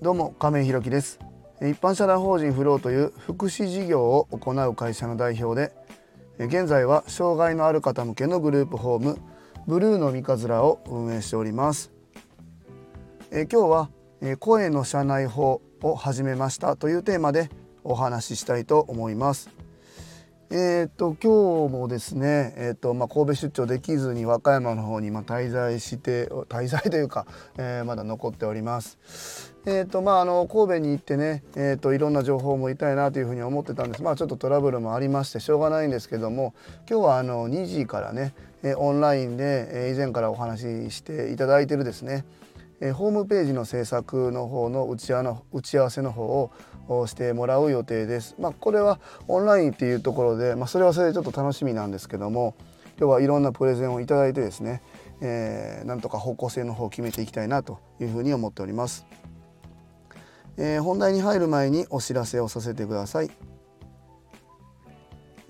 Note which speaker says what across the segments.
Speaker 1: どうも亀井ひろきです。一般社団法人フローという福祉事業を行う会社の代表で現在は障害のある方向けのグループホームブルーの三日面を運営しております。え今日は声の社内法を始めましたというテーマでお話ししたいと思います。えーと、今日もですね、えーとまあ、神戸出張できずに和歌山の方にまあ滞在して滞在というか、えー、まだ残っております。えーとまあ、あの神戸に行ってね、えーと、いろんな情報も言いたいなというふうに思ってたんです、まあ、ちょっとトラブルもありましてしょうがないんですけども今日はあの2時からね、えオンラインで、以前からお話ししていただいてるですねえホームページの制作の方の打ち合わせの方をしてもらう予定です。まあ、これはオンラインっていうところで、まあ、それはそれでちょっと楽しみなんですけども今日はいろんなプレゼンをいただいてですね、えー、なんとか方向性の方を決めていきたいなというふうに思っております。えー、本題に入る前にお知らせをさせてください。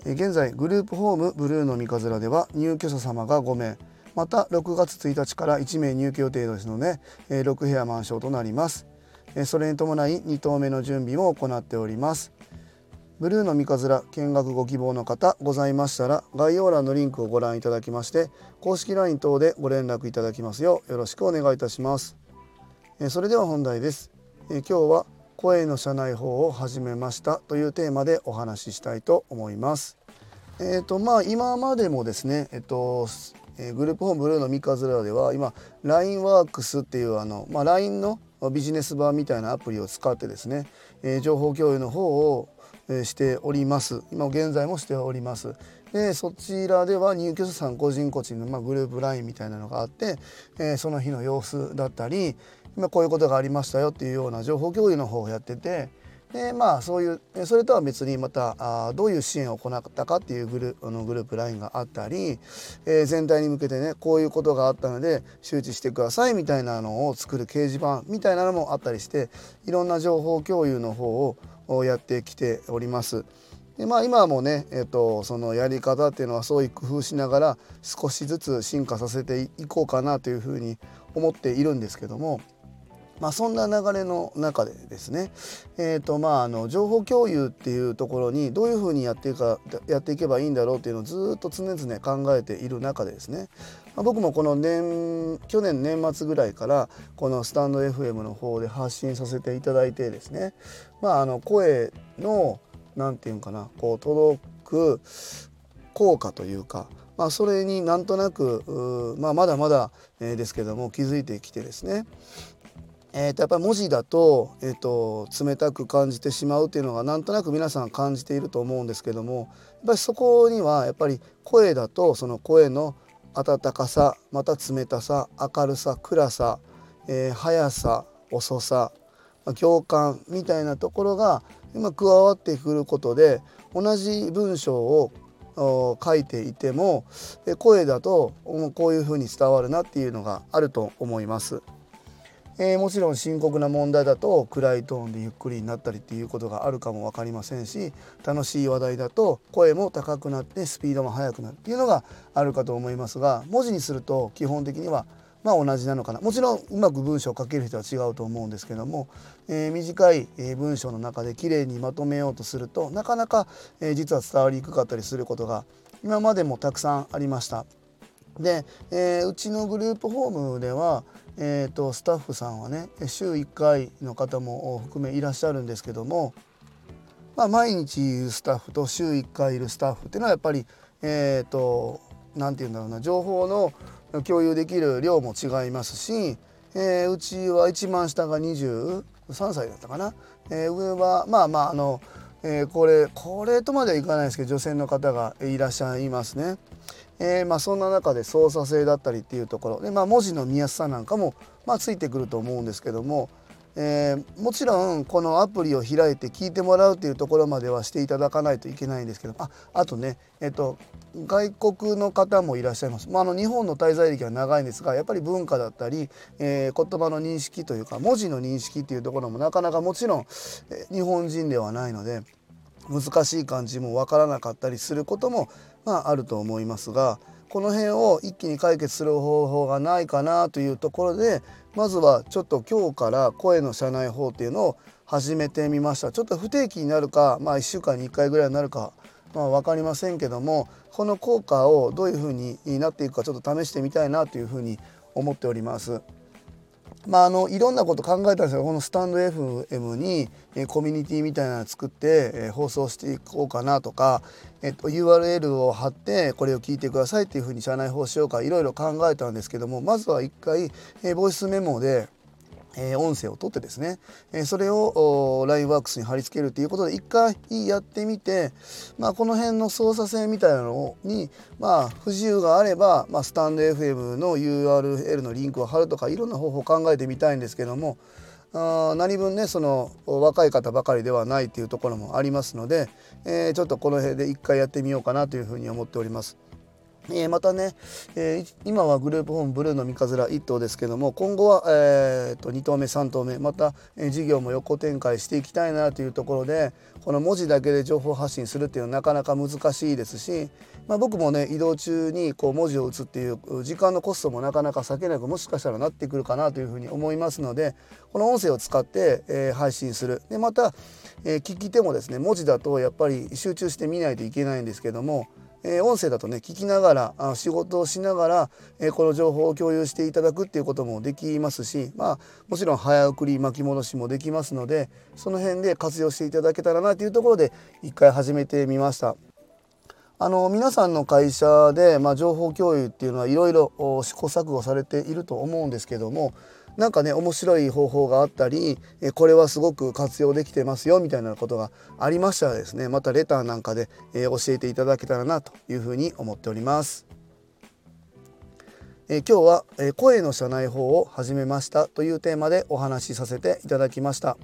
Speaker 1: 現在グループホームブルーの三日面では入居者様が5名また6月1日から1名入居予定ですので6部屋満床となります。えそれに伴い2棟目の準備も行っております。ブルーの三日面見学ご希望の方ございましたら概要欄のリンクをご覧いただきまして公式 LINE 等でご連絡いただきますようよろしくお願いいたします。それでは本題です。今日は声の社内法を始めましたというテーマでお話ししたいと思います。えーとまあ、今までもですね、えっとえ、グループホームブルーの三日面では今 LINE ワークスっていうあの、まあ、LINE のビジネス版みたいなアプリを使ってですね、え、情報共有の方を、しております。今現在もしております。でそちらでは入居者さん個人個人の、まあ、グループ LINE みたいなのがあって、え、その日の様子だったり今こういうことがありましたよっていうような情報共有の方をやっててでまあそういうそれとは別にまたあどういう支援を行ったかっていうグルあのグループ LINE があったり、えー、全体に向けてねこういうことがあったので周知してくださいみたいなのを作る掲示板みたいなのもあったりしていろんな情報共有の方をやってきております。でまあ、今もね、えーと、そのやり方っていうのはそういう工夫しながら少しずつ進化させていこうかなというふうに思っているんですけども。まあ、そんな流れの中でですね、えーとまあ、あの情報共有っていうところにどういうふうにやっていかやっていけばいいんだろうっていうのをずっと常々考えている中でですね、まあ、僕もこの年去年年末ぐらいからこのスタンド FM の方で発信させていただいてですね、まあ、あの声の何て言うかなこう届く効果というかまあ、それになんとなく、まあ、まだまだ、ですけども気づいてきてですね。えー、とやっぱり文字だと,、えーと、冷たく感じてしまうっていうのがなんとなく皆さん感じていると思うんですけどもやっぱりそこにはやっぱり声だとその声の温かさまた冷たさ明るさ暗さ、えー、速さ遅さ共感みたいなところが今加わってくることで同じ文章を書いていても声だとこういうふうに伝わるなっていうのがあると思います。えー、もちろん深刻な問題だと暗いトーンでゆっくりになったりっていうことがあるかも分かりませんし楽しい話題だと声も高くなってスピードも速くなるっていうのがあるかと思いますが文字にすると基本的にはまあ同じなのかなもちろんうまく文章を書ける人は違うと思うんですけども、えー、短い文章の中できれいにまとめようとするとなかなか、実は伝わりにくかったりすることが今までもたくさんありました。で、えー、うちのグループホームでは、えーと、スタッフさんはね週1回の方も含めいらっしゃるんですけども、まあ、毎日いるスタッフと週1回いるスタッフっていうのはやっぱりえっ、ー、と何て言うんだろうな情報の共有できる量も違いますし、えー、うちは一番下が23歳だったかな、えー、上はまあまああの、えー、これこれとまではいかないですけど女性の方がいらっしゃいますね。えー、まあ、そんな中で操作性だったりっていうところで、まあ、文字の見やすさなんかも、まあ、ついてくると思うんですけども、えー、もちろんこのアプリを開いて聞いてもらうっていうところまではしていただかないといけないんですけどああとね、えっと、外国の方もいらっしゃいます、まあ、あの日本の滞在歴は長いんですがやっぱり文化だったり、えー、言葉の認識というか文字の認識っていうところもなかなかもちろん、え、日本人ではないので難しい漢字もわからなかったりすることもまあ、あると思いますがこの辺を一気に解決する方法がないかなというところでまずはちょっと今日から声の社内法っていうのを始めてみましたちょっと不定期になるかまあ1週間に1回ぐらいになるかまあ分かりませんけどもこの効果をどういうふうになっていくかちょっと試してみたいなというふうに思っております。まあ、あのいろんなこと考えたんですよ。このスタンド FM に、えコミュニティみたいなの作って、え放送していこうかなとか、えっと、URL を貼ってこれを聞いてくださいっていうふうに社内報しようかいろいろ考えたんですけどもまずは一回、えボイスメモでえ音声を取ってですね、えそれを LINEWORKS に貼り付けるということで一回やってみて、まあ、この辺の操作性みたいなのに、まあ、不自由があれば、まあ、スタンド FM の URL のリンクを貼るとかいろんな方法を考えてみたいんですけどもあ何分ねその若い方ばかりではないっていうところもありますので、えー、ちょっとこの辺で一回やってみようかなというふうに思っております。え、またね、えー、今はグループホームブルーの三日面1頭ですけども今後は、えーと、2頭目3頭目また、え、事業も横展開していきたいなというところでこの文字だけで情報発信するっていうのはなかなか難しいですし、まあ、僕もね移動中にこう文字を打つっていう時間のコストもなかなか避けなくもしかしたらなってくるかなというふうに思いますのでこの音声を使って、えー、配信する。でまた、え聞き手もですね文字だとやっぱり集中して見ないといけないんですけどもえー、音声だとね聞きながらあ仕事をしながら、えー、この情報を共有していただくっていうこともできますし、まあ、もちろん早送り巻き戻しもできますのでその辺で活用していただけたらなというところで一回始めてみました。あの皆さんの会社で、まあ、情報共有っていうのはいろいろ試行錯誤されていると思うんですけどもなんかね面白い方法があったりこれはすごく活用できてますよみたいなことがありましたらですねまたレターなんかで教えていただけたらなというふうに思っております。え今日は、え声の社内法を始めましたというテーマでお話しさせていただきました。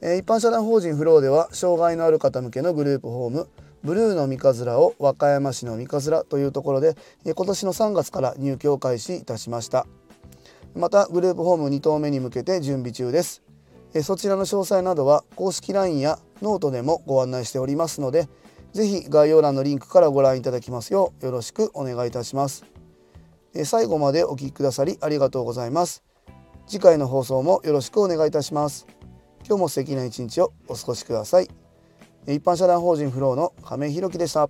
Speaker 1: え一般社団法人フローでは障害のある方向けのグループホームブルーの三日面を和歌山市の三日面というところで今年の3月から入居を開始いたしました。またグループホーム2棟目に向けて準備中です。そちらの詳細などは公式 LINE やノートでもご案内しておりますので是非概要欄のリンクからご覧いただきますようよろしくお願いいたします。最後までお聴きくださりありがとうございます。次回の放送もよろしくお願いいたします。今日も素敵な一日をお過ごしください。一般社団法人フローの亀井弘樹でした。